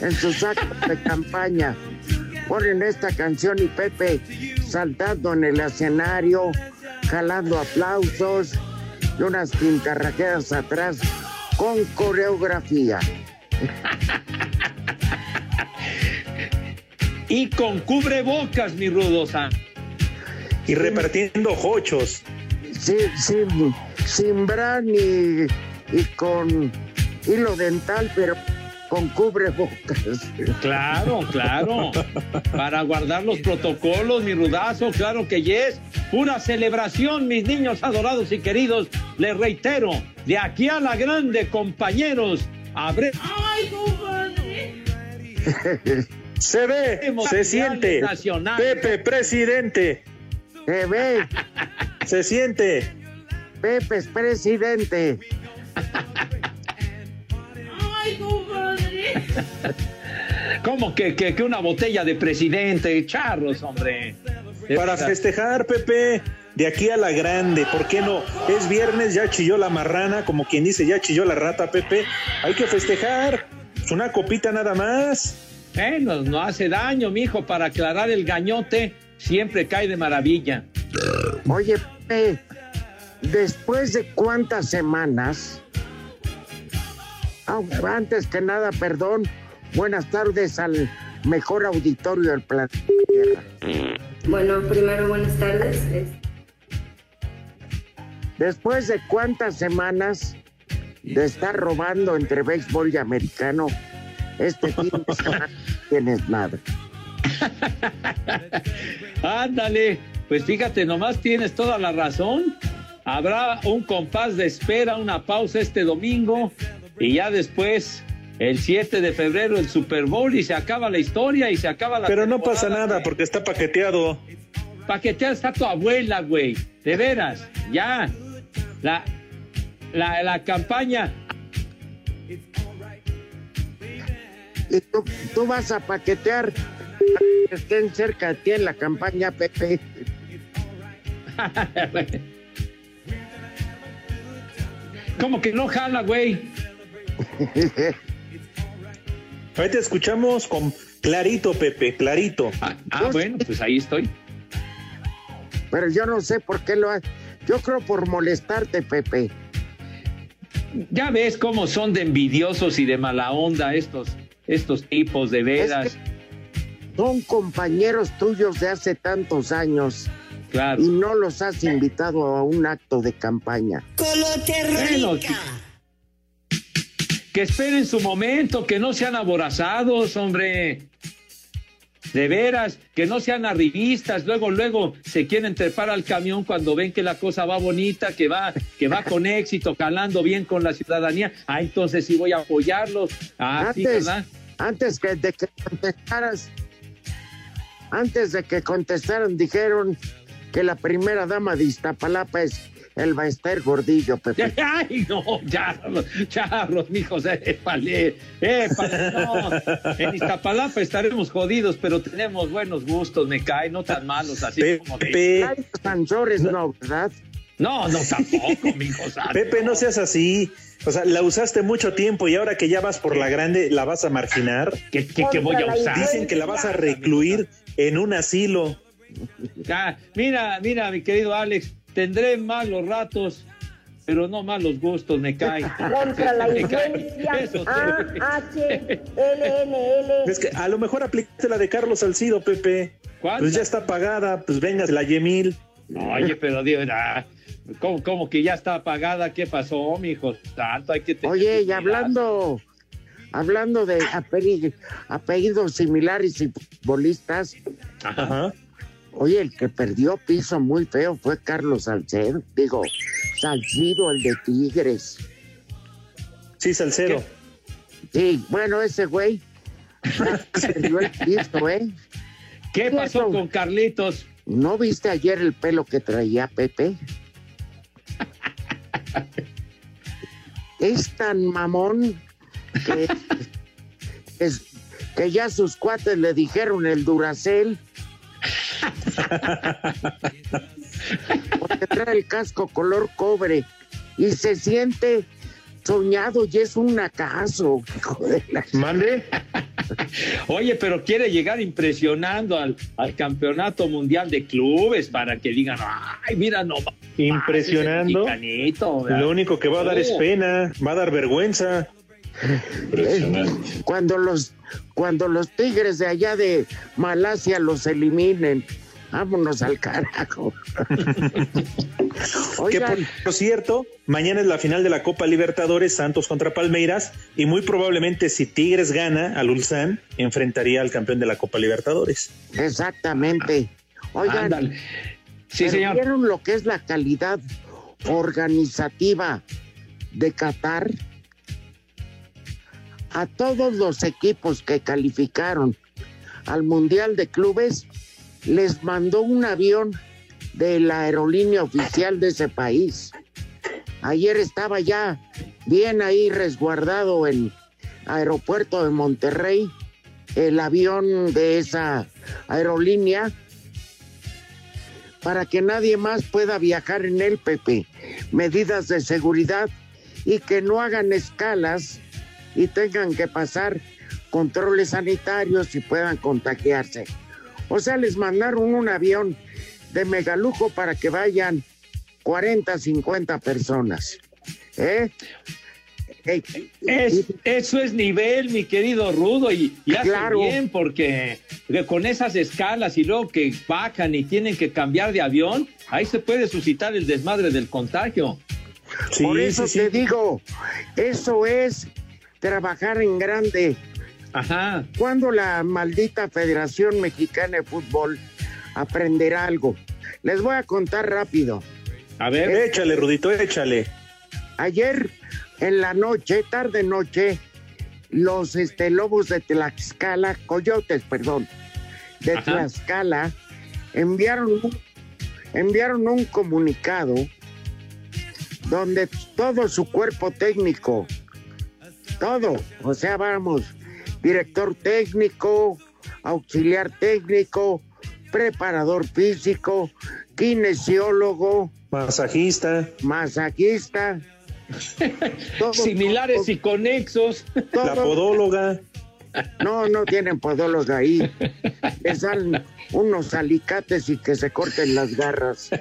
en sus actos de campaña. Ponen esta canción y Pepe saltando en el escenario, jalando aplausos y unas pintarraquedas atrás con coreografía. y con cubrebocas, mi rudosa. Y repartiendo jochos. Sí, sin, sin bran y, y con hilo dental, pero con cubrebocas. Claro, claro. Para guardar los protocolos, mi rudazo, claro que yes. Pura celebración, mis niños adorados y queridos. Les reitero, de aquí a la grande, compañeros, abre. se ve, se siente. Pepe, presidente. Se ve. Se siente. Pepe es presidente. ¿Cómo que, que, una botella de presidente? Charros, hombre. Para festejar, Pepe, de aquí a la grande, ¿por qué no? Es viernes, ya chilló la marrana, como quien dice, ya chilló la rata, Pepe. Hay que festejar. Es una copita nada más. Bueno, no hace daño, mijo, para aclarar el gañote, siempre cae de maravilla. Oye, Pepe, después de cuántas semanas antes que nada, perdón, buenas tardes al mejor auditorio del planeta Bueno, primero buenas tardes. Después de cuántas semanas de estar robando entre béisbol y americano, este fin de semana tienes nada. Ándale, pues fíjate, nomás tienes toda la razón. Habrá un compás de espera, una pausa este domingo y ya después el 7 de febrero el Super Bowl y se acaba la historia y se acaba la Pero no pasa nada porque está paqueteado. Paqueteada está tu abuela, güey. De veras, ya. La, la, la campaña. Y tú, tú vas a paquetear que estén cerca de ti en la campaña, Pepe. ¿Cómo que no jala, güey? Ahí te escuchamos con clarito, Pepe, clarito. Ah, ah bueno, pues ahí estoy. Pero yo no sé por qué lo hace. Yo creo por molestarte, Pepe. Ya ves cómo son de envidiosos y de mala onda estos, estos tipos de veras. son compañeros tuyos de hace tantos años. Claro. Y no los has invitado a un acto de campaña. Como te que esperen su momento, que no sean aborazados, hombre. De veras, que no sean arribistas, luego, luego se quieren trepar al camión cuando ven que la cosa va bonita, que va, que va con éxito, calando bien con la ciudadanía. Ah, entonces sí voy a apoyarlos. Ah, antes, sí, ¿verdad? Antes que, de que contestaras, antes de que contestaran, dijeron que la primera dama de Iztapalapa es el Baester Gordillo, Pepe. Ay, no, ya, charros, mijos, épale, épale, no. En Iztapalapa estaremos jodidos, pero tenemos buenos gustos, me cae, no tan malos, así Pepe. como de... Sansores, no, ¿verdad? No, no, tampoco, mijo santo. Pepe, no seas así. O sea, la usaste mucho tiempo y ahora que ya vas por la grande, ¿la vas a marginar? ¿Qué, qué, qué voy a usar? Dicen que la vas a recluir en un asilo. Ah, mira, mira, mi querido Alex, tendré malos ratos, pero no malos gustos, me cae. Contra la Me cae. influencia Eso sí. A-H-L-N-L. Es que a lo mejor aplicaste la de Carlos Salcido, Pepe. ¿Cuál? Pues ya está pagada, pues venga, la Yemil. Oye, pero Dios, ¿cómo, cómo que ya está apagada? ¿Qué pasó, mijo? Tanto hay que tener Oye, y hablando, hablando de apellidos, apellidos similares y futbolistas, Ajá. Oye, el que perdió piso muy feo fue Carlos Salcedo, digo, Salcido, el de Tigres. Sí, Salcedo. Sí, bueno, ese güey perdió el piso, ¿eh? ¿Qué pasó Eso. con Carlitos? ¿No viste ayer el pelo que traía Pepe? es tan mamón que, es- que ya sus cuates le dijeron el Duracel. Porque trae el casco color cobre y se siente soñado y es un acaso. hijo de la- Mande. Oye, pero quiere llegar impresionando al, al campeonato mundial de clubes para que digan, ay, mira, no. Impresionando. Lo único que va a dar es Oh. pena, va a dar vergüenza. cuando los cuando los tigres de allá de Malasia los eliminen. Vámonos al carajo. Que Oigan, por, por cierto, mañana es la final de la Copa Libertadores, Santos contra Palmeiras, y muy probablemente si Tigres gana al Ulsan, enfrentaría al campeón de la Copa Libertadores. exactamente. Oigan, Ándale. Sí, señor. ¿vieron lo que es la calidad organizativa de Qatar? A todos los equipos que calificaron al Mundial de Clubes, les mandó un avión de la aerolínea oficial de ese país. Ayer estaba ya bien ahí resguardado en aeropuerto de Monterrey el avión de esa aerolínea para que nadie más pueda viajar en él, Pepe. Medidas de seguridad y que no hagan escalas y tengan que pasar controles sanitarios y puedan contagiarse. O sea, les mandaron un avión de megalujo para que vayan 40, 50 personas. ¿Eh? Es- eso es nivel, mi querido Rudo, y, y Claro. bien porque con esas escalas y luego que bajan y tienen que cambiar de avión, ahí se puede suscitar el desmadre del contagio. Sí, Por eso sí, sí. te digo, eso es trabajar en grande. Ajá. ¿Cuándo la maldita Federación Mexicana de Fútbol aprenderá algo? Les voy a contar rápido. A ver, Échale, Rudito, échale. Ayer en la noche, tarde noche, los este, lobos de Tlaxcala, coyotes, perdón, de Ajá. Tlaxcala, enviaron un, enviaron un comunicado donde todo su cuerpo técnico, todo, o sea, vamos, director técnico, auxiliar técnico, preparador físico, kinesiólogo, Masajista, masajista. similares y conexos. la podóloga. No, no tienen podólogos ahí. Les dan unos alicates y que se corten las garras.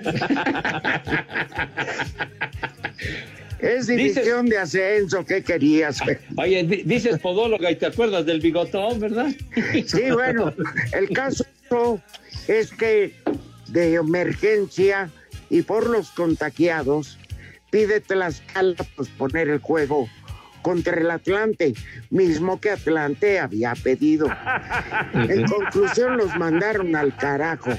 Es división de ascenso, ¿qué querías? güey? Oye, di- dices podóloga y te acuerdas del bigotón, ¿verdad? Sí, bueno, el caso es que de emergencia y por los contagiados, pide Tlaxcala posponer el juego contra el Atlante, mismo que Atlante había pedido. En conclusión, los mandaron al carajo.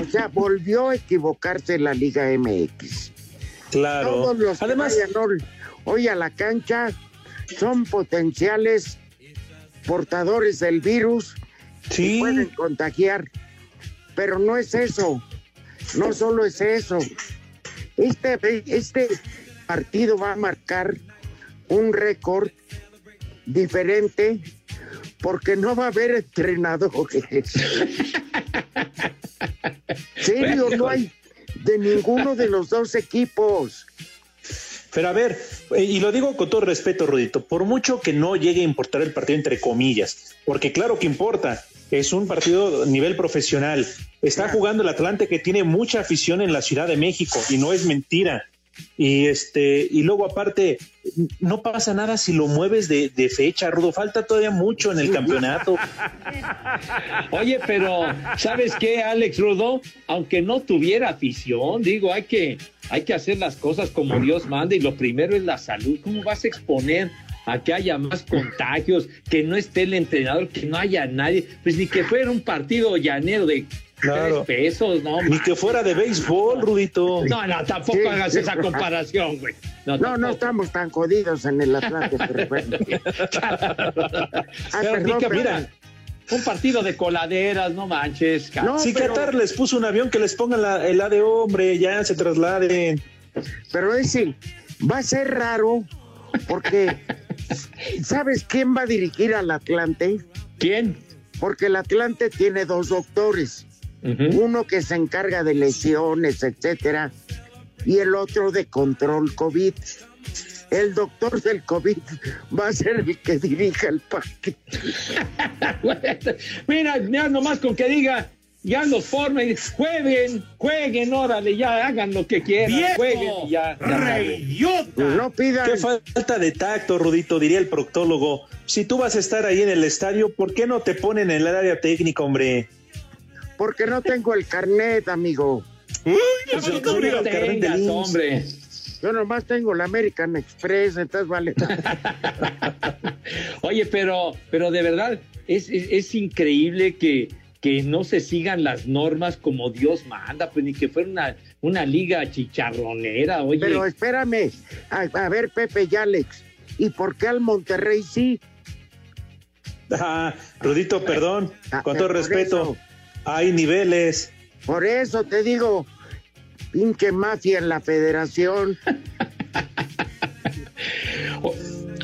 O sea, volvió a equivocarse la Liga MX. Claro. Todos los Además, hoy a la cancha son potenciales portadores del virus sí. pueden contagiar. Pero no es eso. No solo es eso. Este, este partido va a marcar un récord diferente porque no va a haber entrenadores. Serio, no hay de ninguno de los dos equipos. Pero a ver, eh, y lo digo con todo respeto, Rudito, por mucho que no llegue a importar el partido entre comillas, porque claro que importa, es un partido a nivel profesional. Está jugando el Atlante que tiene mucha afición en la Ciudad de México y no es mentira. Y este, y luego aparte, no pasa nada si lo mueves de, fecha, Rudo. Falta todavía mucho en el campeonato. Oye, pero ¿sabes qué, Alex Rudo? Aunque no tuviera afición, digo, hay que, hay que hacer las cosas como Dios manda, y lo primero es la salud. ¿Cómo vas a exponer a que haya más contagios, que no esté el entrenador, que no haya nadie? Pues ni que fuera un partido llanero de Claro. pesos, no. Ni que fuera de béisbol, Rudito. No, no, tampoco hagas esa comparación, güey. No, no, estamos tan jodidos en el Atlántico. ah, mira, un partido de coladeras, no manches. No, si Qatar les puso un avión que les pongan la, el A de hombre, ya se trasladen. Pero ese va a ser raro porque ¿sabes quién va a dirigir al Atlante? ¿Quién? Porque el Atlante tiene dos doctores uno que se encarga de lesiones, etcétera, y el otro de control COVID. El doctor del COVID va a ser el que dirija el parque. Mira, mira nomás con que diga, ya los formen, jueguen, jueguen, órale, ya hagan lo que quieran, jueguen ya. No pidan. Qué falta de tacto, Rudito, diría el proctólogo. Si tú vas a estar ahí en el estadio, ¿por qué no te ponen en el área técnica, hombre? Porque no tengo el carnet, amigo. Uy, pues el tengas, hombre. Yo nomás tengo la American Express, entonces vale. Oye, pero, pero de verdad, es, es, increíble que, que no se sigan las normas como Dios manda, pues ni que fuera una, una liga chicharronera, oye. Pero espérame, a, ver, Pepe y Alex, ¿y por qué al Monterrey sí? Ah, Rudito, perdón, ah, con todo respeto. Hay niveles. Por eso te digo, pinche mafia en la federación.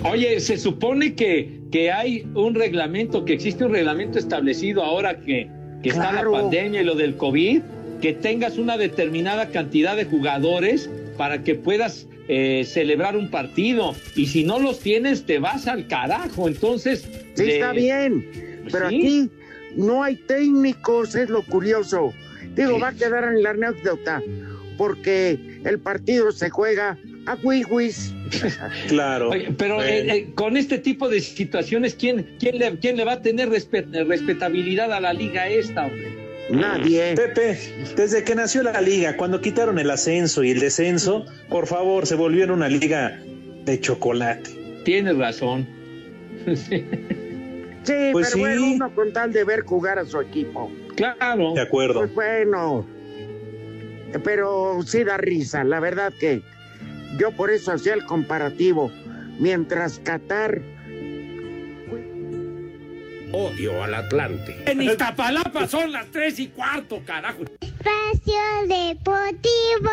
Oye, se supone que, que hay un reglamento, que existe un reglamento establecido ahora que, que está la pandemia y lo del COVID, que tengas una determinada cantidad de jugadores para que puedas eh, celebrar un partido. Y si no los tienes, te vas al carajo. Entonces. Sí, está bien. Pero aquí no hay técnicos, es lo curioso. Digo, va a quedar en la anécdota, porque el partido se juega a Wiwis. Claro. pero eh, eh, con este tipo de situaciones, ¿quién, quién, le, quién le va a tener respetabilidad a la liga esta, hombre? Nadie. Pepe, desde que nació la liga, cuando quitaron el ascenso y el descenso, por favor, se volvieron una liga de chocolate. Tienes razón. Sí, pues pero bueno, uno con tal de ver jugar a su equipo. Claro. De acuerdo. Pues bueno, pero sí da risa, la verdad que yo por eso hacía el comparativo. Mientras Qatar Odio al Atlante. En Iztapalapa son las tres y cuarto, carajo. Espacio Deportivo.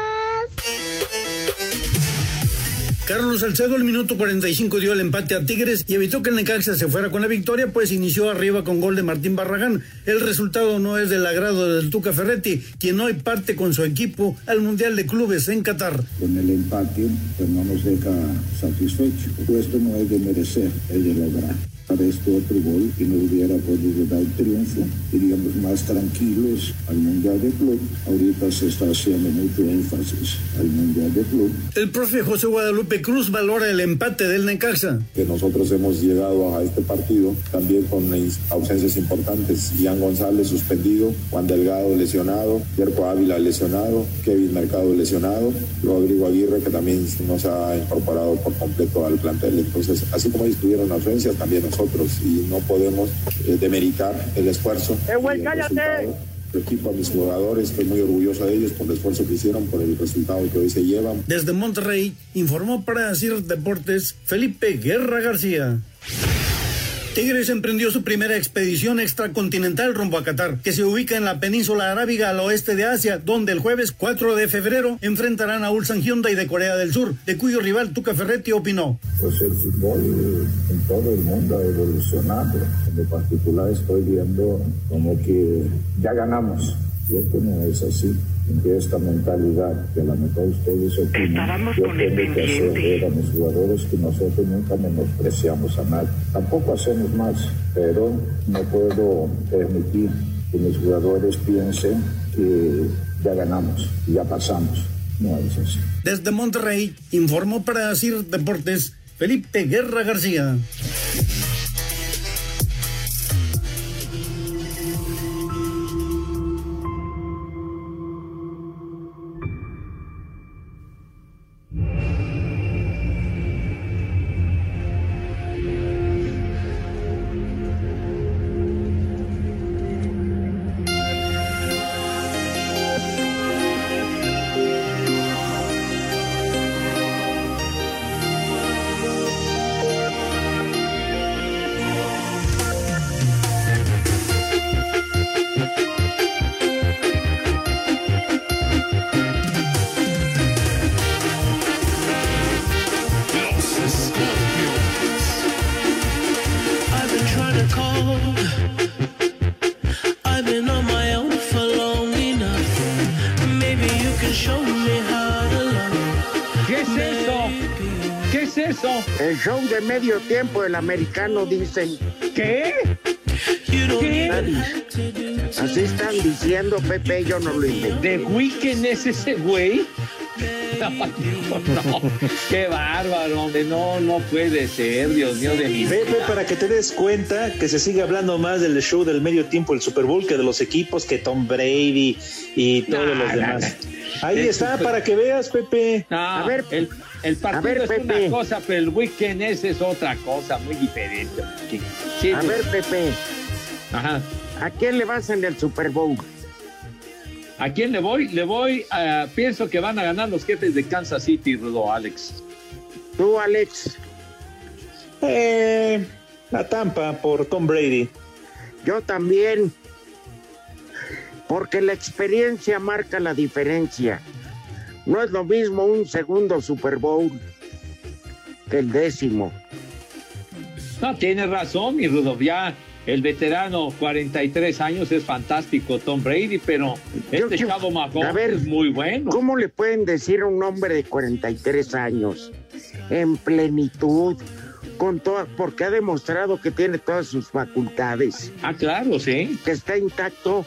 Carlos Salcedo, el minuto 45 dio el empate a Tigres y evitó que el Necaxa se fuera con la victoria, pues inició arriba con gol de Martín Barragán. El resultado no es del agrado del Tuca Ferretti, quien hoy parte con su equipo al Mundial de Clubes en Qatar. Con el empate, pues no nos deja satisfechos. Esto no es de merecer, es de lograr. Para este otro gol que nos hubiera podido dar triunfo. Iríamos más tranquilos al Mundial de Club. Ahorita se está haciendo mucho énfasis al Mundial de Club. El profe José Guadalupe Cruz valora el empate del Necaxa. Que nosotros hemos llegado a este partido también con ausencias importantes. Ian González suspendido, Juan Delgado lesionado, Yerko Ávila lesionado, Kevin Mercado lesionado, Rodrigo Aguirre que también no se ha incorporado por completo al plantel. Entonces, así como ellos tuvieron ausencias, también nosotros y no podemos eh, demeritar el esfuerzo. ¡Eh, güey, cállate! Equipo, a mis jugadores, estoy muy orgulloso de ellos por el esfuerzo que hicieron, por el resultado que hoy se llevan. Desde Monterrey, informó para CIR Deportes Felipe Guerra García. Tigres emprendió su primera expedición extracontinental rumbo a Qatar, que se ubica en la península arábiga al oeste de Asia, donde el jueves 4 de febrero enfrentarán a Ulsan Hyundai de Corea del Sur, de cuyo rival Tuca Ferretti opinó. Pues el fútbol en todo el mundo ha evolucionado. En particular estoy viendo como que ya ganamos. No es así de esta mentalidad que a lo mejor ustedes opinan, yo tengo que hacer ver a mis jugadores que nosotros nunca menospreciamos a nadie. Tampoco hacemos más, pero no puedo permitir que mis jugadores piensen que ya ganamos, ya pasamos. No es así. Desde Monterrey, informó para decir Deportes Felipe Guerra García. Medio tiempo el americano dicen. ¿Qué? Así están diciendo, Pepe, yo no lo inventé. ¿De Weekend es ese güey? No, qué bárbaro, hombre, no, no puede ser, Dios mío de mi Pepe, para que te des cuenta que se sigue hablando más del show del medio tiempo, el Super Bowl, que de los equipos, que Tom Brady y todos los demás. Ahí está, para que veas, Pepe. a ver, el, el partido es una cosa, pero el weekend ese es otra cosa, muy diferente. a ver, Pepe. Ajá. ¿A quién le vas en el Super Bowl? ¿A quién le voy? Le voy, a, pienso que van a ganar los jefes de Kansas City, Rudo, Alex. ¿Tú, Alex? Eh, la Tampa por Tom Brady. Yo también. Porque la experiencia marca la diferencia. No es lo mismo un segundo Super Bowl que el décimo. No, tiene razón, mi Rudolf. Ya el veterano, 43 años, es fantástico, Tom Brady, pero este chavo Mahomes es muy bueno. ¿Cómo le pueden decir a un hombre de 43 años en plenitud? Con todas, porque ha demostrado que tiene todas sus facultades. Ah, claro, sí. Que está intacto,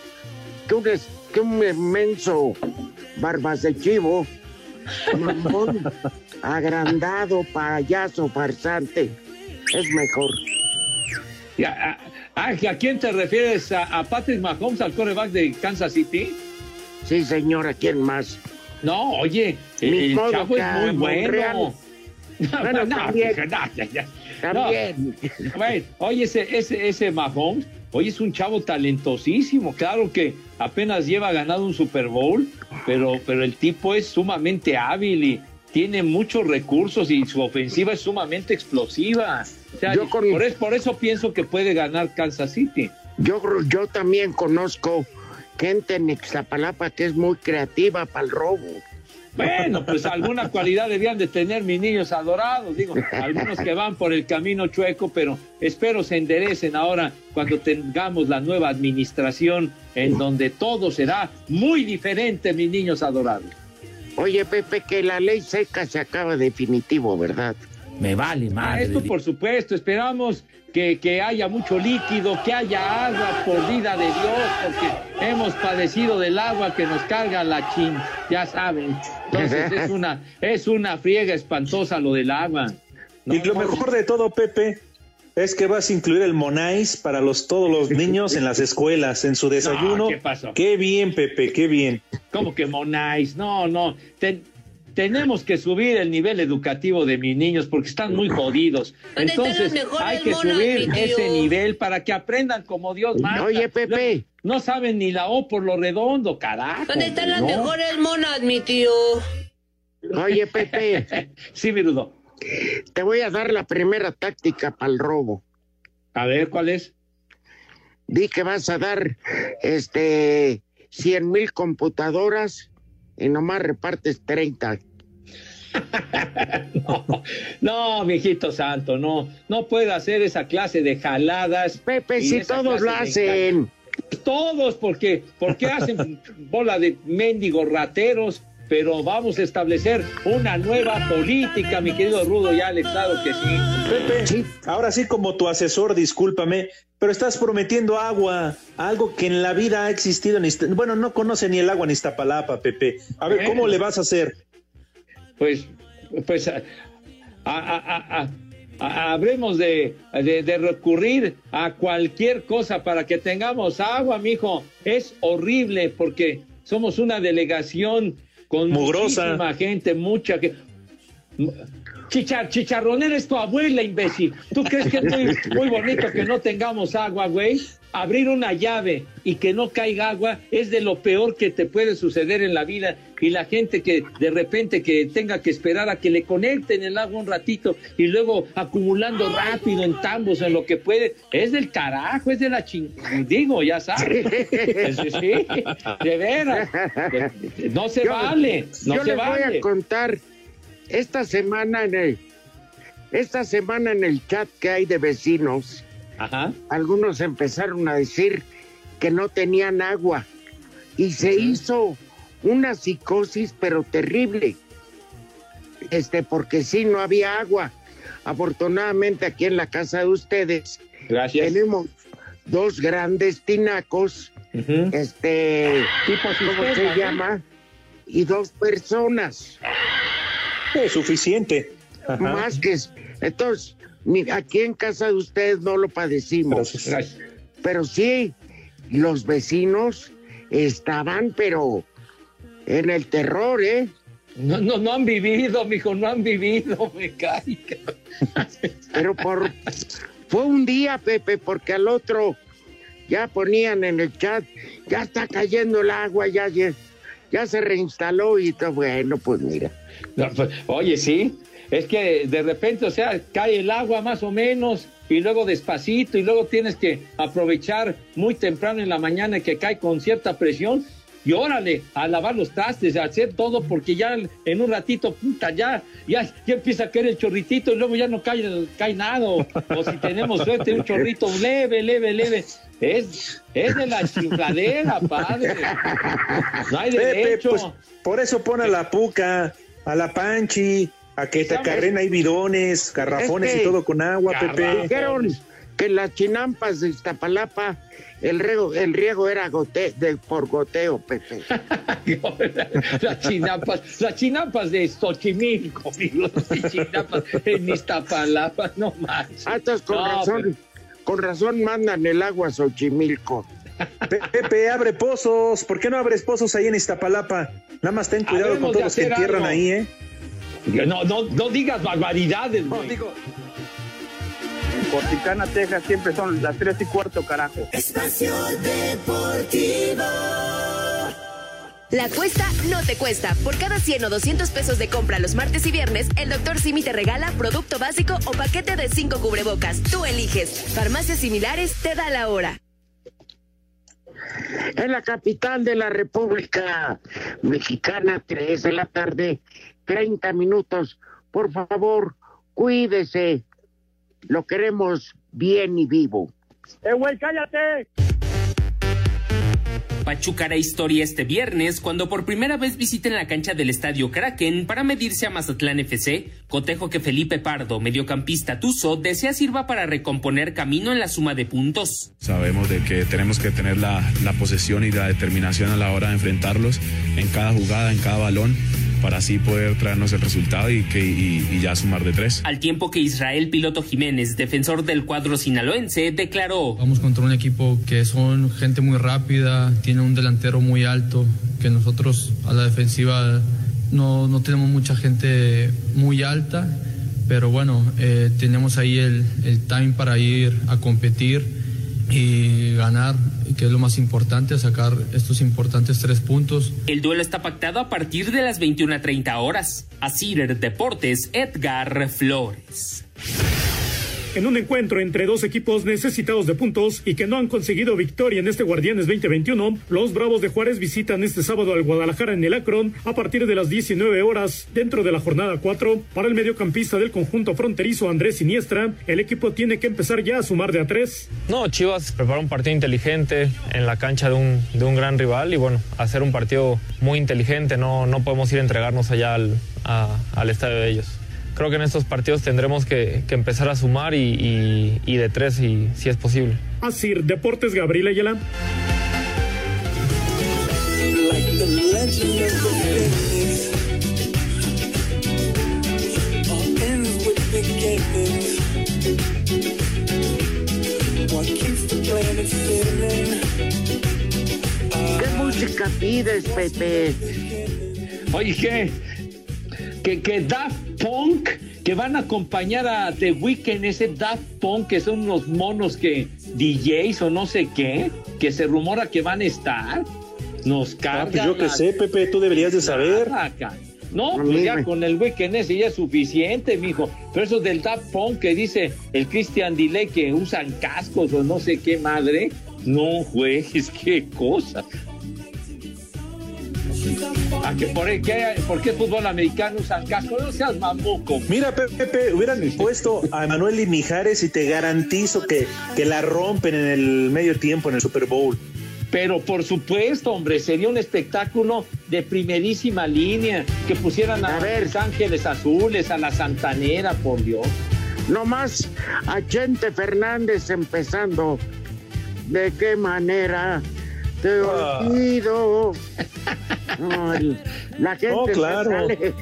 que un, que un inmenso barbas de chivo, agrandado, payaso, farsante, es mejor. ¿A, a, quién te refieres? ¿A, Patrick Mahomes, al coreback de Kansas City? Sí, señora, ¿quién más? No, oye, el, chavo es muy bueno. Bueno, también. también. oye, ese, ese, ese Mahomes Hoy es un chavo talentosísimo, claro que apenas lleva ganado un Super Bowl, pero, pero el tipo es sumamente hábil y tiene muchos recursos y su ofensiva es sumamente explosiva. por, por, eso pienso que puede ganar Kansas City. Yo, yo también conozco gente en Ixtapalapa que es muy creativa para el robo. Bueno, pues alguna cualidad debían de tener mis niños adorados, digo, algunos que van por el camino chueco, pero espero se enderecen ahora cuando tengamos la nueva administración en donde todo será muy diferente, mis niños adorados. Oye, Pepe, que la ley seca se acaba definitivo, ¿verdad? Me vale madre. Esto por supuesto, esperamos que, que, haya mucho líquido, que haya agua por vida de Dios, porque hemos padecido del agua que nos carga la chin, ya saben. Entonces es una, es una friega espantosa lo del agua. y lo mejor de todo, Pepe, es que vas a incluir el Monais para los, todos los niños en las escuelas, en su desayuno. ¿Qué pasó? Qué bien, Pepe, qué bien. ¿Cómo que Monais? No, no. Ten, tenemos que subir el nivel educativo de mis niños porque están muy jodidos. Entonces hay que subir ese nivel para que aprendan como Dios manda. Oye, Pepe. No, no saben ni la O por lo redondo, carajo. ¿Dónde están las mejores monas, mi tío? Oye, Pepe. sí, Virudo. Te voy a dar la primera táctica para el robo. A ver, ¿cuál es? Di que vas a dar este 100 mil computadoras y nomás repartes 30. no, no, mijito santo, no, no puedo hacer esa clase de jaladas. Pepe, si todos lo hacen. Todos, porque, porque hacen bola de mendigos rateros, pero vamos a establecer una nueva política, mi querido Rudo y Alex, claro que sí. Pepe, ¿Sí? ahora sí como tu asesor, discúlpame, pero estás prometiendo agua, algo que en la vida ha existido en Bueno, no conoce ni el agua en Iztapalapa, Pepe. A ver, ¿cómo le vas a hacer? Pues, pues, a, a, a, habremos de, de, de, recurrir a cualquier cosa para que tengamos agua, mijo. Es horrible porque somos una delegación con Mugrosa. muchísima gente, mucha que Chichar, chicharronera es tu abuela, imbécil. ¿Tú crees que es muy, muy bonito que no tengamos agua, güey? Abrir una llave y que no caiga agua es de lo peor que te puede suceder en la vida. Y la gente que de repente que tenga que esperar a que le conecten el agua un ratito y luego acumulando rápido en tambos en lo que puede, es del carajo, es de la ching... Digo, ya sabes. Sí, de veras. No se yo, vale. No yo se les vale. voy a contar esta semana en el esta semana en el chat que hay de vecinos, Ajá. algunos empezaron a decir que no tenían agua y se hizo una psicosis pero terrible. Este porque sí no había agua. Afortunadamente aquí en la casa de ustedes Gracias. tenemos dos grandes tinacos, Uh -huh. este, tipo ¿cómo se ¿no? llama? Y dos personas. Es suficiente. Ajá. Más que. Entonces, aquí en casa de ustedes no lo padecimos. Gracias. Pero sí, los vecinos estaban, pero en el terror, ¿eh? No, no, no han vivido, mijo, no han vivido, me cae. Pero por. Fue un día, Pepe, porque al otro ya ponían en el chat, ya está cayendo el agua, ya, ya, ya se reinstaló y todo. Bueno, pues mira. No, pues, Oye, sí, es que de repente, o sea, cae el agua más o menos y luego despacito y luego tienes que aprovechar muy temprano en la mañana que cae con cierta presión y órale, a lavar los trastes, a hacer todo porque ya en un ratito, puta, ya, ya, ya empieza a caer el chorritito y luego ya no cae, cae nada o, o si tenemos suerte un chorrito leve, leve, leve. Es, es de la chifladera, padre. No hay Pepe, derecho. pues por eso pone a la puca, a la panchi, a que te acarren ahí bidones, garrafones y todo con agua, Pepe. Que en las chinampas de Iztapalapa el riego, el riego era gote, de, por goteo, Pepe. las chinampas, las chinampas de Xochimilco, las chinampas en Iztapalapa, no más. Ah, entonces con No, razón, con razón mandan el agua a Xochimilco. Pe- Pepe, abre pozos. ¿Por qué no abres pozos ahí en Iztapalapa? Nada más ten cuidado Habremos con todos los que entierran algo. ahí, ¿eh? No, no, no digas barbaridades, güey. Corticana, Texas, siempre son las tres y cuarto, carajo. Espacio Deportivo. La cuesta no te cuesta. Por cada 100 o 200 pesos de compra los martes y viernes, el doctor Simi te regala producto básico o paquete de 5 cubrebocas. Tú eliges. Farmacias similares te da la hora. En la capital de la República Mexicana, 3 de la tarde, 30 minutos. Por favor, cuídese. Lo queremos bien y vivo. ¡Eh, güey, cállate! Pachuca hará historia este viernes cuando por primera vez visiten la cancha del Estadio Kraken para medirse a Mazatlán FC, cotejo que Felipe Pardo, mediocampista tuzo, desea sirva para recomponer camino en la suma de puntos. Sabemos de que tenemos que tener la, la posesión y la determinación a la hora de enfrentarlos en cada jugada, en cada balón para así poder traernos el resultado y, que, y, ya sumar de tres. Al tiempo que Israel Piloto Jiménez, defensor del cuadro sinaloense, declaró. Vamos contra un equipo que son gente muy rápida, tiene un delantero muy alto, que nosotros a la defensiva no, no tenemos mucha gente muy alta, pero bueno, eh, tenemos ahí el, el time para ir a competir y ganar, que es lo más importante, sacar estos importantes tres puntos. El duelo está pactado a partir de las 21.30 horas. A Cider Deportes, Edgar Flores. En un encuentro entre dos equipos necesitados de puntos y que no han conseguido victoria en este Guardianes 2021, los Bravos de Juárez visitan este sábado al Guadalajara en el Akron a partir de las 19 horas. Dentro de la jornada 4, para el mediocampista del conjunto fronterizo Andrés Siniestra, el equipo tiene que empezar ya a sumar de a tres. No, Chivas prepara un partido inteligente en la cancha de un, de un gran rival y bueno, hacer un partido muy inteligente, no, no podemos ir a entregarnos allá al, al estadio de ellos creo que en estos partidos tendremos que, empezar a sumar y, de tres si, si es posible. Así, Deportes Gabriel Ayala. ¿Qué música pides, Pepe? Oye, ¿qué? Que, que Daft Punk que van a acompañar a The Weeknd, ese Daft Punk, que son unos monos que DJs o no sé qué, que se rumora que van a estar. Nos ah, cargan. Pues yo que sé, Pepe, tú deberías de saber. No, pues ya con el Weeknd ese ya es suficiente, mijo. Pero eso del Daft Punk que dice el Christian Delay que usan cascos o no sé qué madre. No, güey, es qué cosa. ¿A que por, qué, ¿Por qué fútbol americano usan casco? No seas mamuco. Mira, Pepe, hubieran puesto a Manuel y Mijares y te garantizo que, que la rompen en el medio tiempo en el Super Bowl. Pero por supuesto, hombre, sería un espectáculo de primerísima línea que pusieran a, ver Los Ángeles Azules, a la Santanera, por Dios. Nomás a Chente Fernández empezando. ¿De qué manera te ah. la gente sale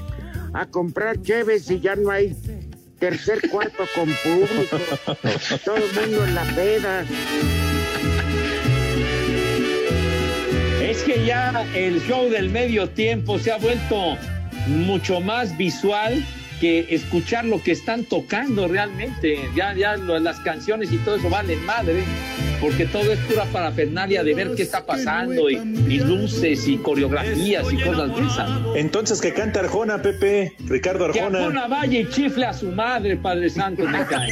a comprar cheves y ya no hay tercer cuarto con público. Todo el mundo en la peda. Es que ya el show del medio tiempo se ha vuelto mucho más visual que escuchar lo que están tocando realmente. Ya, ya las canciones y todo eso valen madre porque todo es pura parafernalia de ver qué está pasando y, luces y coreografías y cosas de esas. Entonces que canta Arjona, Pepe, Ricardo Arjona. Que Arjona vaya y chifle a su madre, Padre Santo, me cae.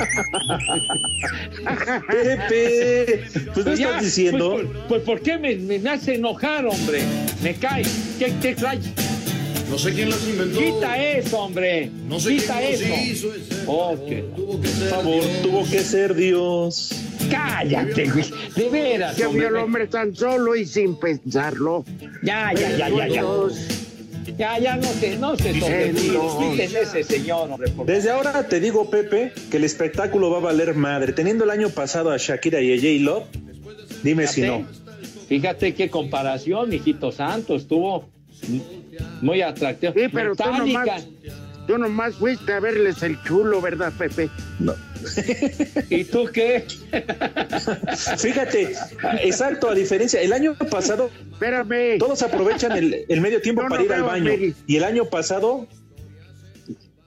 Pepe, pues, pues estás diciendo. Pues, pues, ¿por qué me, me, hace enojar, hombre? Me cae. ¿Qué, qué trae? No sé quién las inventó. Quita eso, hombre. No sé Quita quién eso. Hizo Por favor, tuvo que ser Dios. Cállate, güey. De veras. Que vio el hombre tan solo y sin pensarlo. Ya, ya, ya, ya, ya. Ya, ya no se, no se Quiten ese señor, hombre. Desde ahora te digo, Pepe, que el espectáculo va a valer madre. Teniendo el año pasado a Shakira y a J. Love, dime si no. Fíjate qué comparación, hijito santo, estuvo muy atractivo. Sí, pero tú nomás, tú nomás fuiste a verles el chulo, ¿verdad, Pepe? No. ¿Y tú qué? Fíjate, exacto, a diferencia, el año pasado, espérame, todos aprovechan el, medio tiempo para ir al baño. Y el año pasado,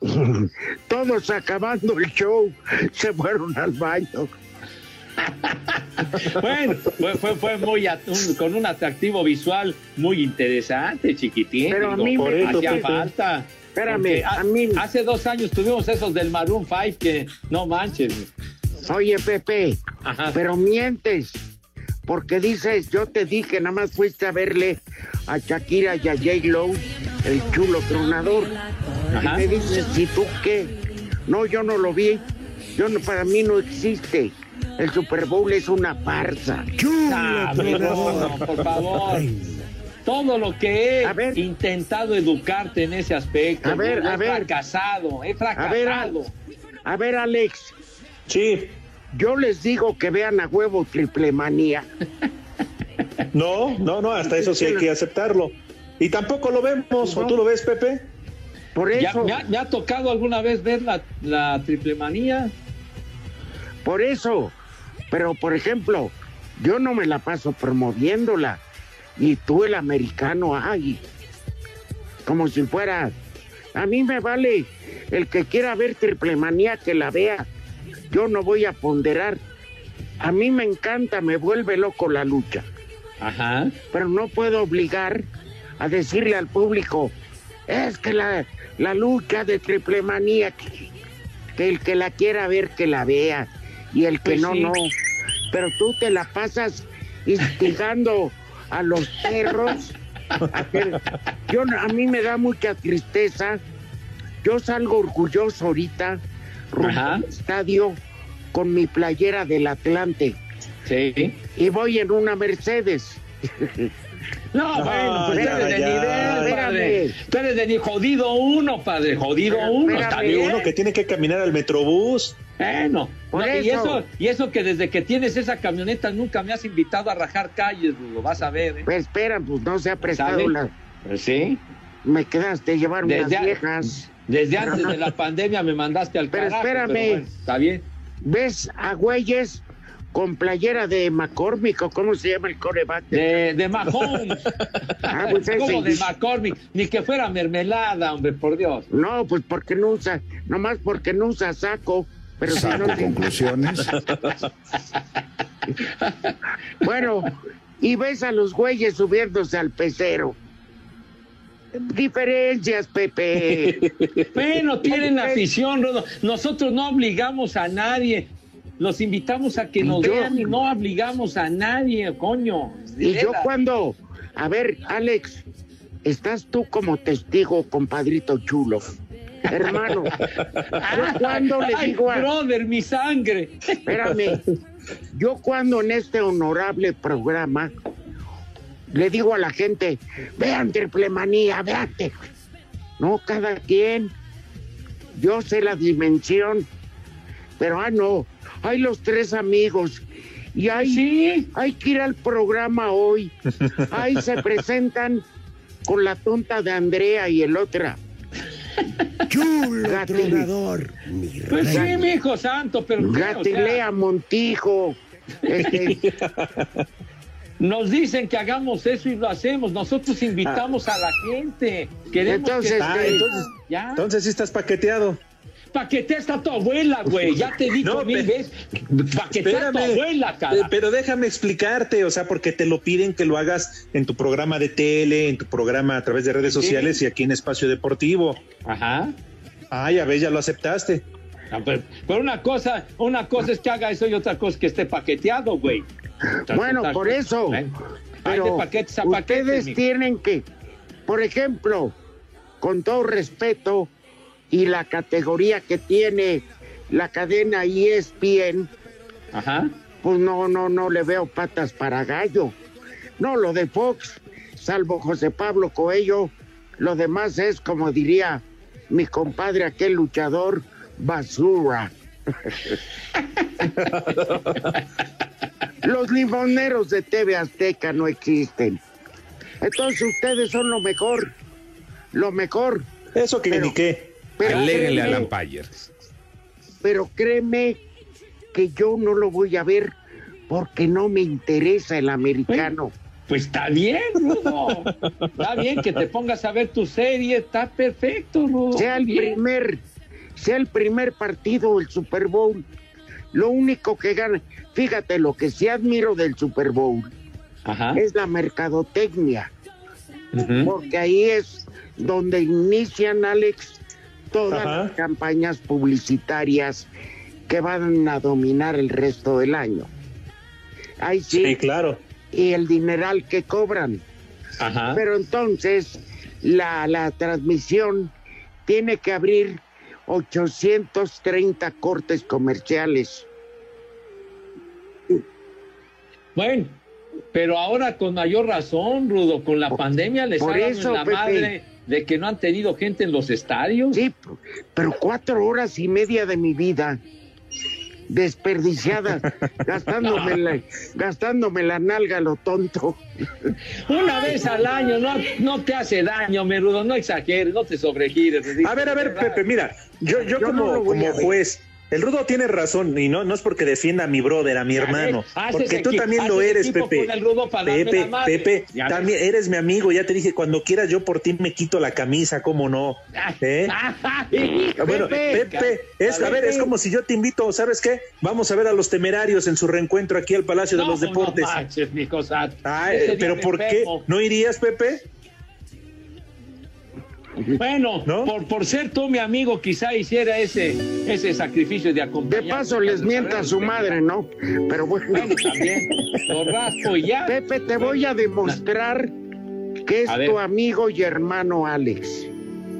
todos acabando el show se fueron al baño. bueno, fue, fue, muy con un atractivo visual muy interesante, chiquitín. Pero a mí me hacía falta. Espérame, a, mí... Hace dos años tuvimos esos del Maroon 5 que no manches. Oye, Pepe, pero mientes. Porque dices, yo te dije, nada más fuiste a verle a Shakira y a J. Lowe, el chulo tronador. Y me dices, ¿y tú qué? No, yo no lo vi. Yo no, para mí no existe. El Super Bowl es una farsa. Ah, por favor. Todo lo que he intentado educarte en ese aspecto. A ver, a he ver. fracasado, he A fracasado. ver, a ver, Alex. Sí. Yo les digo que vean a huevo triple manía. No, no, no, hasta eso sí hay que aceptarlo. Y tampoco lo vemos, ¿o tú lo ves, Pepe? Por Ya- eso, me, ha, me ha tocado alguna vez ver la, la triple manía. Por eso. Pero, por ejemplo, yo no me la paso promoviéndola. Y tú, el americano, ay. Como si fuera. A mí me vale el que quiera ver triple manía que la vea. Yo no voy a ponderar. A mí me encanta, me vuelve loco la lucha. Ajá. Pero no puedo obligar a decirle al público, es que la, la lucha de triple manía, que, que el que la quiera ver, que la vea. Y el que Pues no, sí. no. Pero tú te la pasas instigando a los perros. a yo, no- a mí me da mucha tristeza. Yo salgo orgulloso ahorita rumbo al estadio con mi playera del Atlante. Sí. Y voy en una Mercedes. No, bueno, pues ya, tú eres de nivel, padre. Tú eres de ni jodido uno, padre. Jodido uno, bien. uno que tiene que caminar al metrobús. Bueno, Por no, y, eso. y eso que desde que tienes esa camioneta nunca me has invitado a rajar calles, lo vas a ver. ¿eh? Pues espera, pues no se ha prestado ¿Sabe? la. Pues sí. Me quedaste llevar unas a- viejas. desde antes de la pandemia me mandaste al Pero carajo. espérame. bueno, está bien. ¿Ves a güeyes con playera de McCormick o cómo se llama el coreback? De, de Mahomes. Ah, pues. Como de McCormick. Ni que fuera mermelada, hombre, por Dios. No, pues porque no usa, nomás porque no usa saco. Pero si conclusiones. Bueno, y ves a los güeyes subiéndose al pecero. Diferencias, Pepe. Bueno, tienen afición, Rodo. Nosotros no obligamos a nadie. Los invitamos a que nos Yo- vean y no obligamos a nadie, coño. Y yo cuando, a ver, Alex, estás tú como testigo, compadrito chulo. Hermano, yo cuando le digo a... brother, mi sangre. Espérame, yo cuando en este honorable programa le digo a la gente, vean triple manía, vean. No, cada quien. Yo sé la dimensión. Pero, ah, no, hay los tres amigos. Y hay, hay que ir al programa hoy. Ahí se presentan con la tonta de Andrea y el otra. Chulo Gatil- tronador, mi Pues sí, mi hijo santo, pero ¿qué? O sea, Gatilea Montijo. Este, nos dicen que hagamos eso y lo hacemos. Nosotros invitamos a la gente. Queremos Entonces, que... Ah, entonces, ya. entonces sí estás paqueteado. Paquetea está tu abuela, güey. Ya te dicho No, mil veces. Paquetea a tu abuela, Eh, cara. Pero déjame explicarte, o sea, porque te lo piden que lo hagas en tu programa de tele, en tu programa a través de redes sociales y aquí en Espacio Deportivo. Ajá. Ah, ya ves, ya lo aceptaste. Ah, Pero, pero una cosa, una cosa es que haga eso y otra cosa es que esté paqueteado, güey. Bueno, por eso. ¿eh? Hay de Pero paquetes a paquetes. ustedes mijo. tienen que, por ejemplo, con todo respeto y la categoría que tiene la cadena ESPN, Ajá. pues no, no, no le veo patas para gallo. No, lo de Fox, salvo José Pablo Coello, lo demás es, como diría mi compadre, aquel luchador, basura. Los limoneros de TV Azteca no existen. Entonces ustedes son lo mejor. Lo mejor. Eso que Pero- ni qué. Pero Aléguenle a créeme, Lampayer. pero créeme que yo no lo voy a ver porque no me interesa el americano. Pues está bien, Rudo. Está bien que te pongas a ver tu serie. Está perfecto, Rudo. sea el Bien. primer, sea el primer partido el Super Bowl. Lo único que gana, fíjate, lo que sí admiro del Super Bowl Ajá. es la mercadotecnia, porque ahí es donde inician, Alex, todas Ajá. las campañas publicitarias que van a dominar el resto del año. Ahí sí, Sí, claro. y el dineral que cobran. Ajá. Pero entonces la, la transmisión tiene que abrir 830 cortes comerciales. Bueno, pero ahora con mayor razón, Rudo, con la pandemia les ha dado eso, en la Pepe. madre de que no han tenido gente en los estadios. Sí, pero cuatro horas y media de mi vida desperdiciadas, gastándome la, gastándome la nalga lo tonto. Una vez al año no, no te hace daño, mi Rudo, no exageres, no te sobregires. A ver, a ver, Pepe, mira, yo, yo, como, no como juez, el Rudo tiene razón, y no, no es porque defienda a mi brother, a mi hermano, porque tú también lo eres, Pepe. con el Rudo para darme Pepe. Pepe, también eres mi amigo, ya te dije, cuando quieras yo por ti me quito la camisa, ¿cómo no? ¿Eh? Bueno, Pepe, es, a ver, es como si yo te invito, ¿sabes qué? Vamos a ver a los temerarios en su reencuentro aquí al Palacio de los no Deportes. manches, mi cosa. Ah, día pero ¿por qué? ¿No irías, Pepe? Bueno, por, por ser tú mi amigo, quizá hiciera ese, ese sacrificio de acompañar. De paso les mienta a su madre, ¿no? Pero bueno. también, lo raspo y ya. Pepe, te voy a demostrar que es A ver. tu amigo y hermano Alex.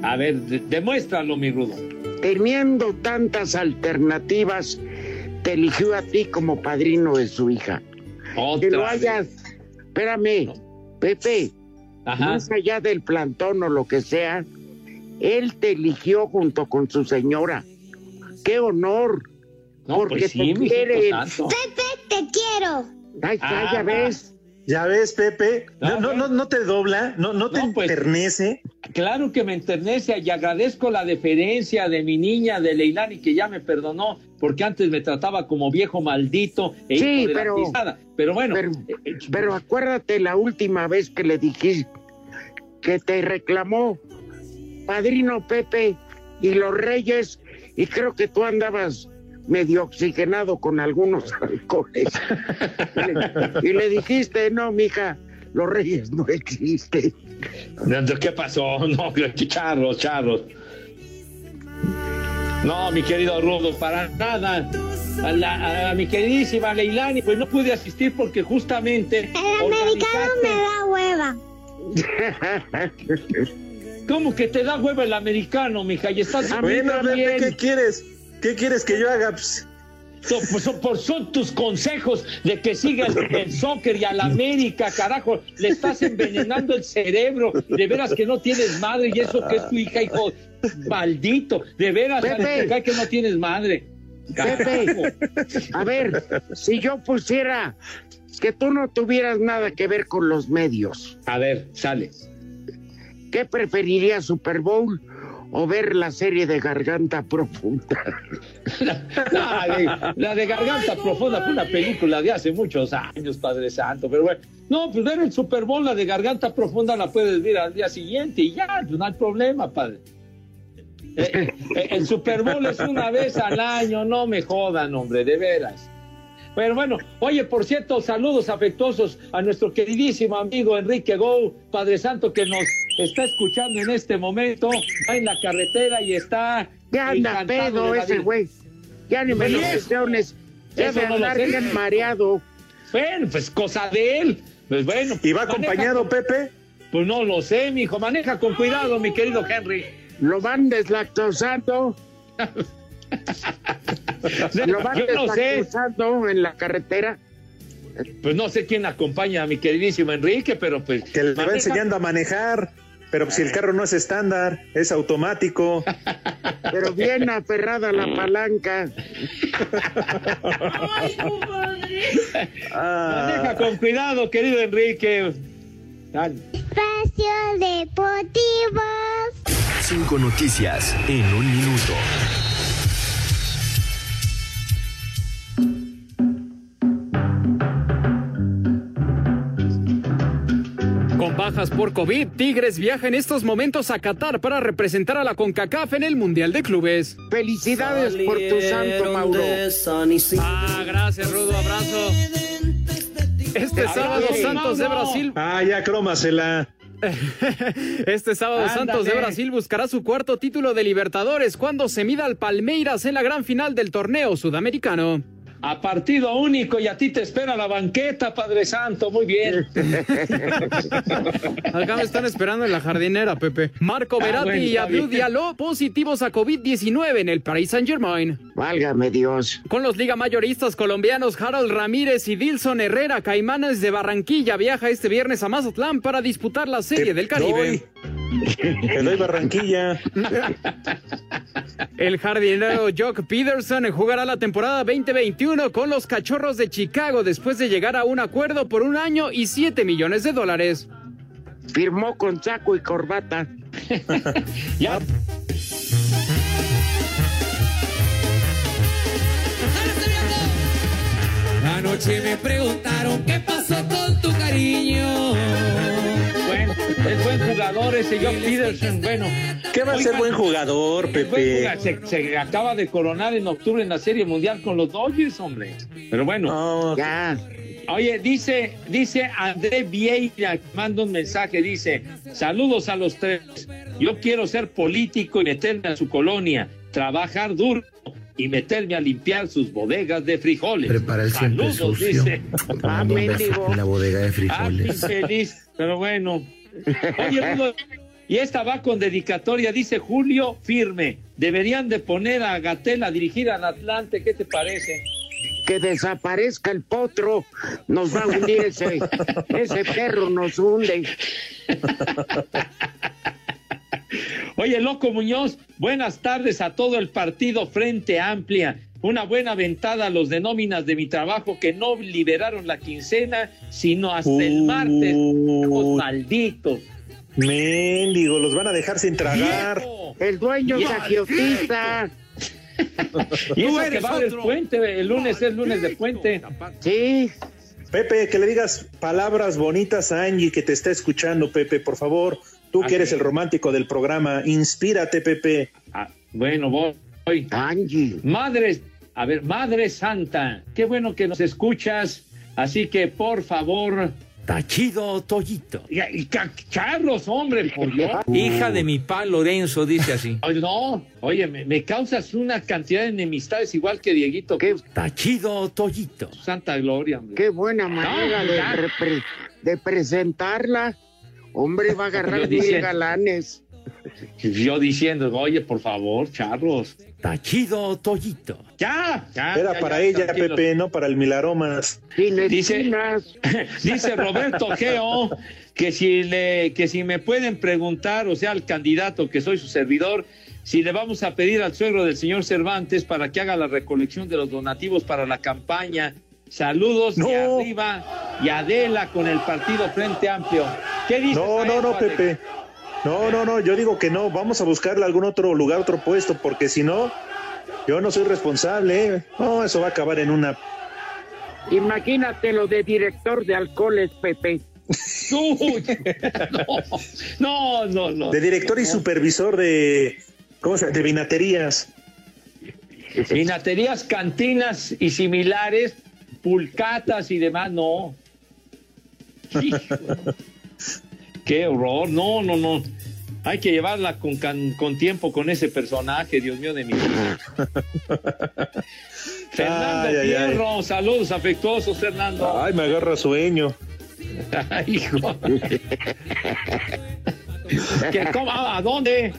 A ver, de- demuéstralo, mi Rudo. Teniendo tantas alternativas, te eligió a ti como padrino de su hija. que lo hayas. Espérame, Pepe. Ajá. Más allá del plantón o lo que sea, él te eligió junto con su señora. ¡Qué honor! porque pues sí, te. Pepe, te quiero. Ahí está, Ah, ya ves. Ya ves, Pepe, no, no, no, no te dobla, no, no te pues, enternece. Claro que me enternece y agradezco la deferencia de mi niña, de Leilani, que ya me perdonó, porque antes me trataba como viejo maldito e Sí, hijo de la pero-. Pero bueno, Pero, pero acuérdate la última vez que le dijiste que te reclamó Padrino Pepe y los Reyes, y creo que tú andabas medio oxigenado con algunos alcoholes. y, le, dijiste, no, mija, los Reyes no existen. ¿qué pasó? No, charros, charros. No, mi querido Rudo, para nada. A, la- a mi queridísima Leilani, pues no pude asistir porque justamente. El americano me da hueva. ¿Cómo que te da hueva el americano, mija? Y estás Bueno, ¿qué quieres? ¿Qué quieres que yo haga? Pues, So- pues, son, por- son tus consejos de que siga el, soccer y a la América, carajo. Le estás envenenando el cerebro. De veras que no tienes madre y eso que es tu hija, hijo maldito. De veras, Pepe. que no tienes madre. Pepe, a ver, si yo pusiera que tú no tuvieras nada que ver con los medios. A ver, sale. ¿Qué preferirías, Super Bowl o ver la serie de Garganta Profunda? La de, la de Garganta Profunda fue una película de hace muchos años, Padre Santo, pero bueno. No, pues ver el Super Bowl, la de Garganta Profunda la puedes ver al día siguiente y ya, pues no hay problema, Padre. Eh, eh, el Super Bowl es una vez al año, no me jodan, hombre, de veras. Pero bueno, oye, por cierto, saludos afectuosos a nuestro queridísimo amigo Enrique Gou, Padre Santo, que nos está escuchando en este momento, va en la carretera y está. Ya anda pedo ese güey. Ya ni me Pues lo. Eso Debe no lo andar bien mareado. Bueno, pues cosa de él. Pues bueno. ¿Y va acompañado, Pepe? Pues no lo sé, mi hijo. Maneja con cuidado, mi querido Henry. Lo van deslactosando. Lo van Yo no sé. deslactosando en la carretera. Pues no sé quién acompaña a mi queridísimo Enrique, pero pues. Que le va enseñando a manejar. Pero si el carro no es estándar, es automático. Pero bien aferrada la palanca. Ah. Maneja con cuidado, querido Enrique. Dale. Espacio Deportivo. Cinco noticias en un minuto. Con bajas por COVID, Tigres viaja en estos momentos a Qatar para representar a la CONCACAF en el Mundial de Clubes. Felicidades por tu santo, Mauro. Ah, gracias, Rudo, abrazo. Este sábado sí. Santos de Brasil. Ah, ya crómasela. Este sábado Ándale. Santos de Brasil buscará su cuarto título de Libertadores cuando se mida al Palmeiras en la gran final del torneo sudamericano. A partido único y a ti te espera la banqueta, Padre Santo. Muy bien. Acá me están esperando en la jardinera, Pepe. Marco Ah, Verati bueno, y bien. Diallo positivos a COVID-19 en el Paris Saint-Germain. Válgame Dios. Con los liga mayoristas colombianos Harold Ramírez y Dilson Herrera, Caimanes de Barranquilla viaja este viernes a Mazatlán para disputar la Serie del Caribe. Te doy Barranquilla. El jardinero Jock Peterson jugará la temporada 2021 con los Cachorros de Chicago después de llegar a un acuerdo por un año y 7 millones de dólares. Firmó con saco y corbata. ya. Anoche me preguntaron qué pasó con tu cariño. Es buen jugador ese Jock Peterson. Bueno, ¿Qué va a ser buen jugador, buen Pepe? Se, se acaba de coronar en octubre en la Serie Mundial con los Dodgers, hombre. Pero bueno. Ya. Oye, dice, dice André Vieira, manda un mensaje, dice, saludos a los tres. Yo quiero ser político y meterme a su colonia, trabajar duro y meterme a limpiar sus bodegas de frijoles. Prepara el siempre Saludos, sucio. dice. En la bodega de Ah, frijoles. feliz, pero bueno. Oye, Rudo, y esta va con dedicatoria, dice Julio Firme. Deberían de poner a Gatel a dirigir al Atlante, ¿qué te parece? Que desaparezca el potro. Nos va a hundir ese. Ese perro nos hunde. Oye, Loco Muñoz, buenas tardes a todo el partido Frente Amplia. Una buena ventada a los de nóminas de mi trabajo que no liberaron la quincena, sino hasta el martes. Malditos. Mendigo, los van a dejar sin tragar. El dueño Viejo. sagiotista. Y eso que eres va puente, el lunes es lunes de puente. Sí. Pepe, que le digas palabras bonitas a Angie que te está escuchando, Pepe, por favor. Tú que eres el romántico del programa, inspírate, Pepe. Ah, bueno, Angie. Madre, a ver, Madre Santa, qué bueno que nos escuchas. Así que, por favor. Tachido Toyito. Y, y ca- Carlos, hombre, por Dios. Hija de mi pa Lorenzo, dice así. Ay, no, oye, me, me causas una cantidad de enemistades igual que Dieguito. ¿Qué? Tachido Toyito. Santa gloria, hombre. Qué buena manera No, de, repre- de presentarla. Hombre, va a agarrar dije- mil galanes. Yo diciendo, oye, por favor, Charlos. Tachido Toyito. Ya, ya. Era ya, para ya, ella, tranquilos. Pepe, no para el Milaromas. Dice, dice Roberto Geo que si le, que si me pueden preguntar, o sea, al candidato que soy su servidor, si le vamos a pedir al suegro del señor Cervantes para que haga la recolección de los donativos para la campaña. Saludos de arriba y Adela con el partido Frente Amplio. ¿Qué dices? No, no, no, Alex? Pepe. No, no, no, yo digo que no. Vamos a buscarle algún otro lugar, otro puesto, porque si no, yo no soy responsable. ¿eh? No, eso va a acabar en una. Imagínate lo de director de alcoholes, Pepe. Uy, no, no, no. De director y supervisor de. ¿Cómo se llama? De vinaterías. Vinaterías, cantinas y similares, pulcatas y demás, no. Hijo. Qué horror, no, no, no. Hay que llevarla con, can- con tiempo con ese personaje, Dios mío de mi vida. Fernando Ay, ay, ay. Fierro, saludos afectuosos, Fernando. Ay, me agarra sueño. Ay, hijo. ¿Qué, cómo, ¿A dónde?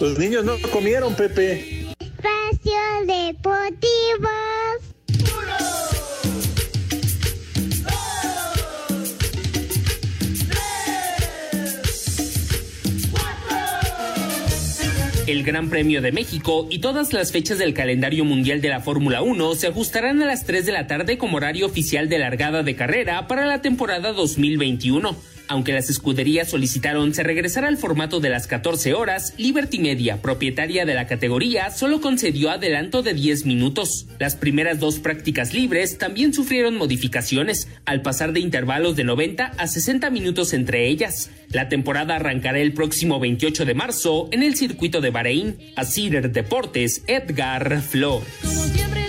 Los niños no comieron, Pepe. Espacio Deportivo. El Gran Premio de México y todas las fechas del calendario mundial de la Fórmula 1 se ajustarán a las 3 de la tarde como horario oficial de largada de carrera para la temporada 2021. Aunque las escuderías solicitaron se regresara al formato de las 14 horas, Liberty Media, propietaria de la categoría, solo concedió adelanto de 10 minutos. Las primeras dos prácticas libres también sufrieron modificaciones, al pasar de intervalos de 90 a 60 minutos entre ellas. La temporada arrancará el próximo 28 de marzo en el circuito de Bahrein. A Cider Deportes, Edgar Flores.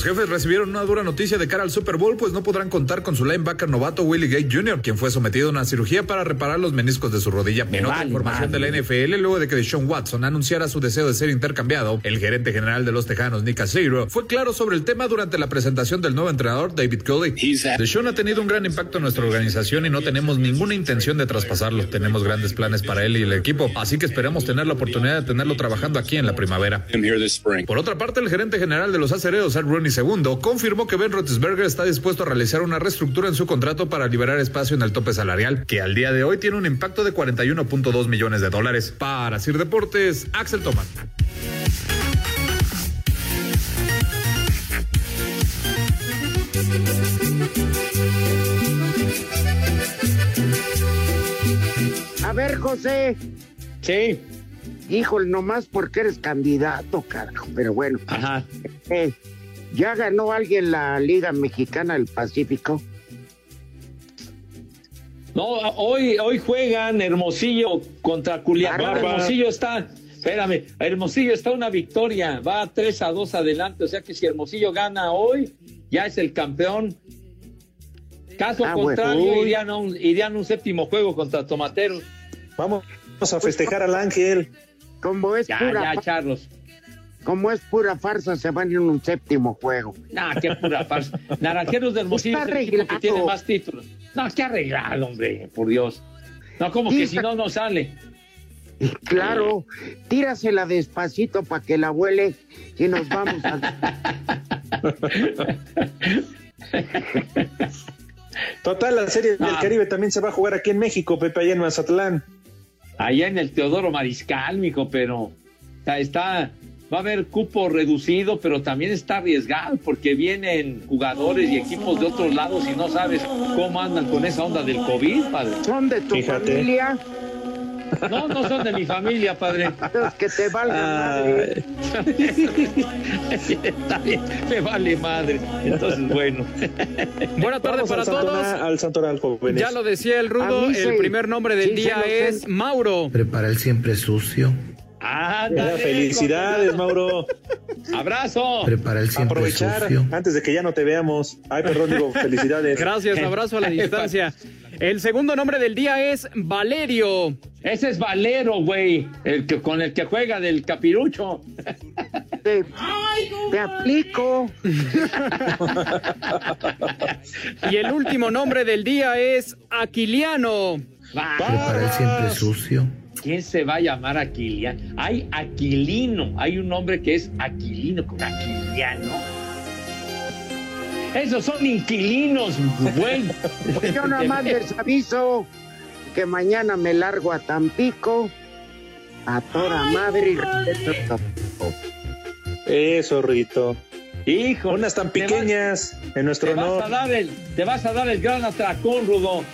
Los jefes recibieron una dura noticia de cara al Super Bowl, pues no podrán contar con su linebacker novato Willie Gay Jr., quien fue sometido a una cirugía para reparar los meniscos de su rodilla. En otra información de la NFL, luego de que Deshaun Watson anunciara su deseo de ser intercambiado, el gerente general de los Tejanos, Nick Caseiro, fue claro sobre el tema durante la presentación del nuevo entrenador, David Culley. Deshaun ha tenido un gran impacto en nuestra organización y no tenemos ninguna intención de traspasarlo. Tenemos grandes planes para él y el equipo, así que esperamos tener la oportunidad de tenerlo trabajando aquí en la primavera. Por otra parte, el gerente general de los acereros, Ed Rooney II, confirmó que Ben Roethlisberger está dispuesto a realizar una reestructura en su contrato para liberar espacio en el tope salarial, que al día de hoy tiene un impacto de 41.2 millones de dólares. Para Sir Deportes, Axel Tomás. A ver, José. Sí. Híjole, nomás porque eres candidato, carajo. Pero bueno. Ajá. Eh, ¿Ya ganó alguien la Liga Mexicana del Pacífico? No, hoy, hoy juegan Hermosillo contra Culiacán. Bárbaro. Hermosillo está, espérame, Hermosillo está una victoria, va 3 a 2 adelante, o sea que si Hermosillo gana hoy, ya es el campeón. Caso Ah, contrario, irían a, un, irían a un séptimo juego contra Tomateros. Vamos a festejar al Ángel. Como es Ya, pura ya, Charlos. Como es pura farsa, se van en un séptimo juego. Nah, qué pura farsa. Naranjeros de Hermosillo es el equipo que tiene más títulos. No, qué arreglado, hombre, por Dios. No, como que si no, no sale. Claro, tírasela despacito para que la huele y nos vamos a... Total, la Serie del Ah. Caribe también se va a jugar aquí en México, Pepe, allá en Mazatlán. allá en el Teodoro Mariscal, mijo, pero está, está- va a haber cupo reducido, pero también está arriesgado porque vienen jugadores y equipos de otros lados y no sabes cómo andan con esa onda del COVID, padre. ¿Son de tu Fíjate. familia? No, no son de mi familia, padre. Los que te valgan madre. Está bien, me vale madre. Entonces, bueno. Buena tarde Vamos para al Santoral, todos. al Santoral, jóvenes. Ya lo decía el Rudo, el sí. primer nombre del día es Mauro. Prepara el siempre sucio. Ándale, Felicidades, Mauro. Abrazo. Prepara el siempre Aprovechar sucio. antes de que ya no te veamos. Ay, perdón, digo, felicidades. Gracias, abrazo a la distancia. El segundo nombre del día es Valerio. Ese es Valero, güey, el que con el que juega del capirucho. Te, te aplico. Y el último nombre del día es Aquiliano. Prepara el siempre sucio. ¿Quién se va a llamar Aquiliano? Hay Aquilino, hay un hombre que es Aquilino con Aquiliano. Esos son inquilinos, güey. Yo nada más les aviso que mañana me largo a Tampico a toda madre y Tampico. Eso, Rito. Hijo, Unas tan pequeñas en nuestro Te vas, a honor. dar el, te vas a dar el gran atracón, Rudo.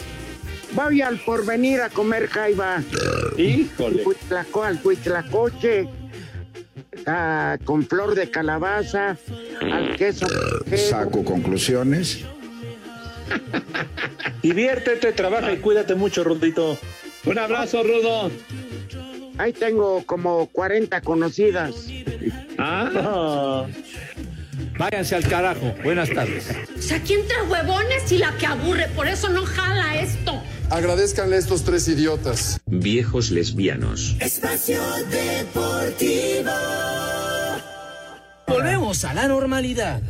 Voy al porvenir a comer jaiba. Híjole. Al huitlacoche. ah, con flor de calabaza, al queso. Saco conclusiones. Diviértete, trabaja y cuídate mucho, Rudito. Un abrazo, Rudo. Ahí tengo como 40 conocidas. Ah, Váyanse al carajo. Buenas tardes. O sea, aquí entre huevones y la que aburre, por eso no jala esto. Agradezcanle a estos tres idiotas. Viejos lesbianos. Espacio Deportivo. Volvemos a la normalidad.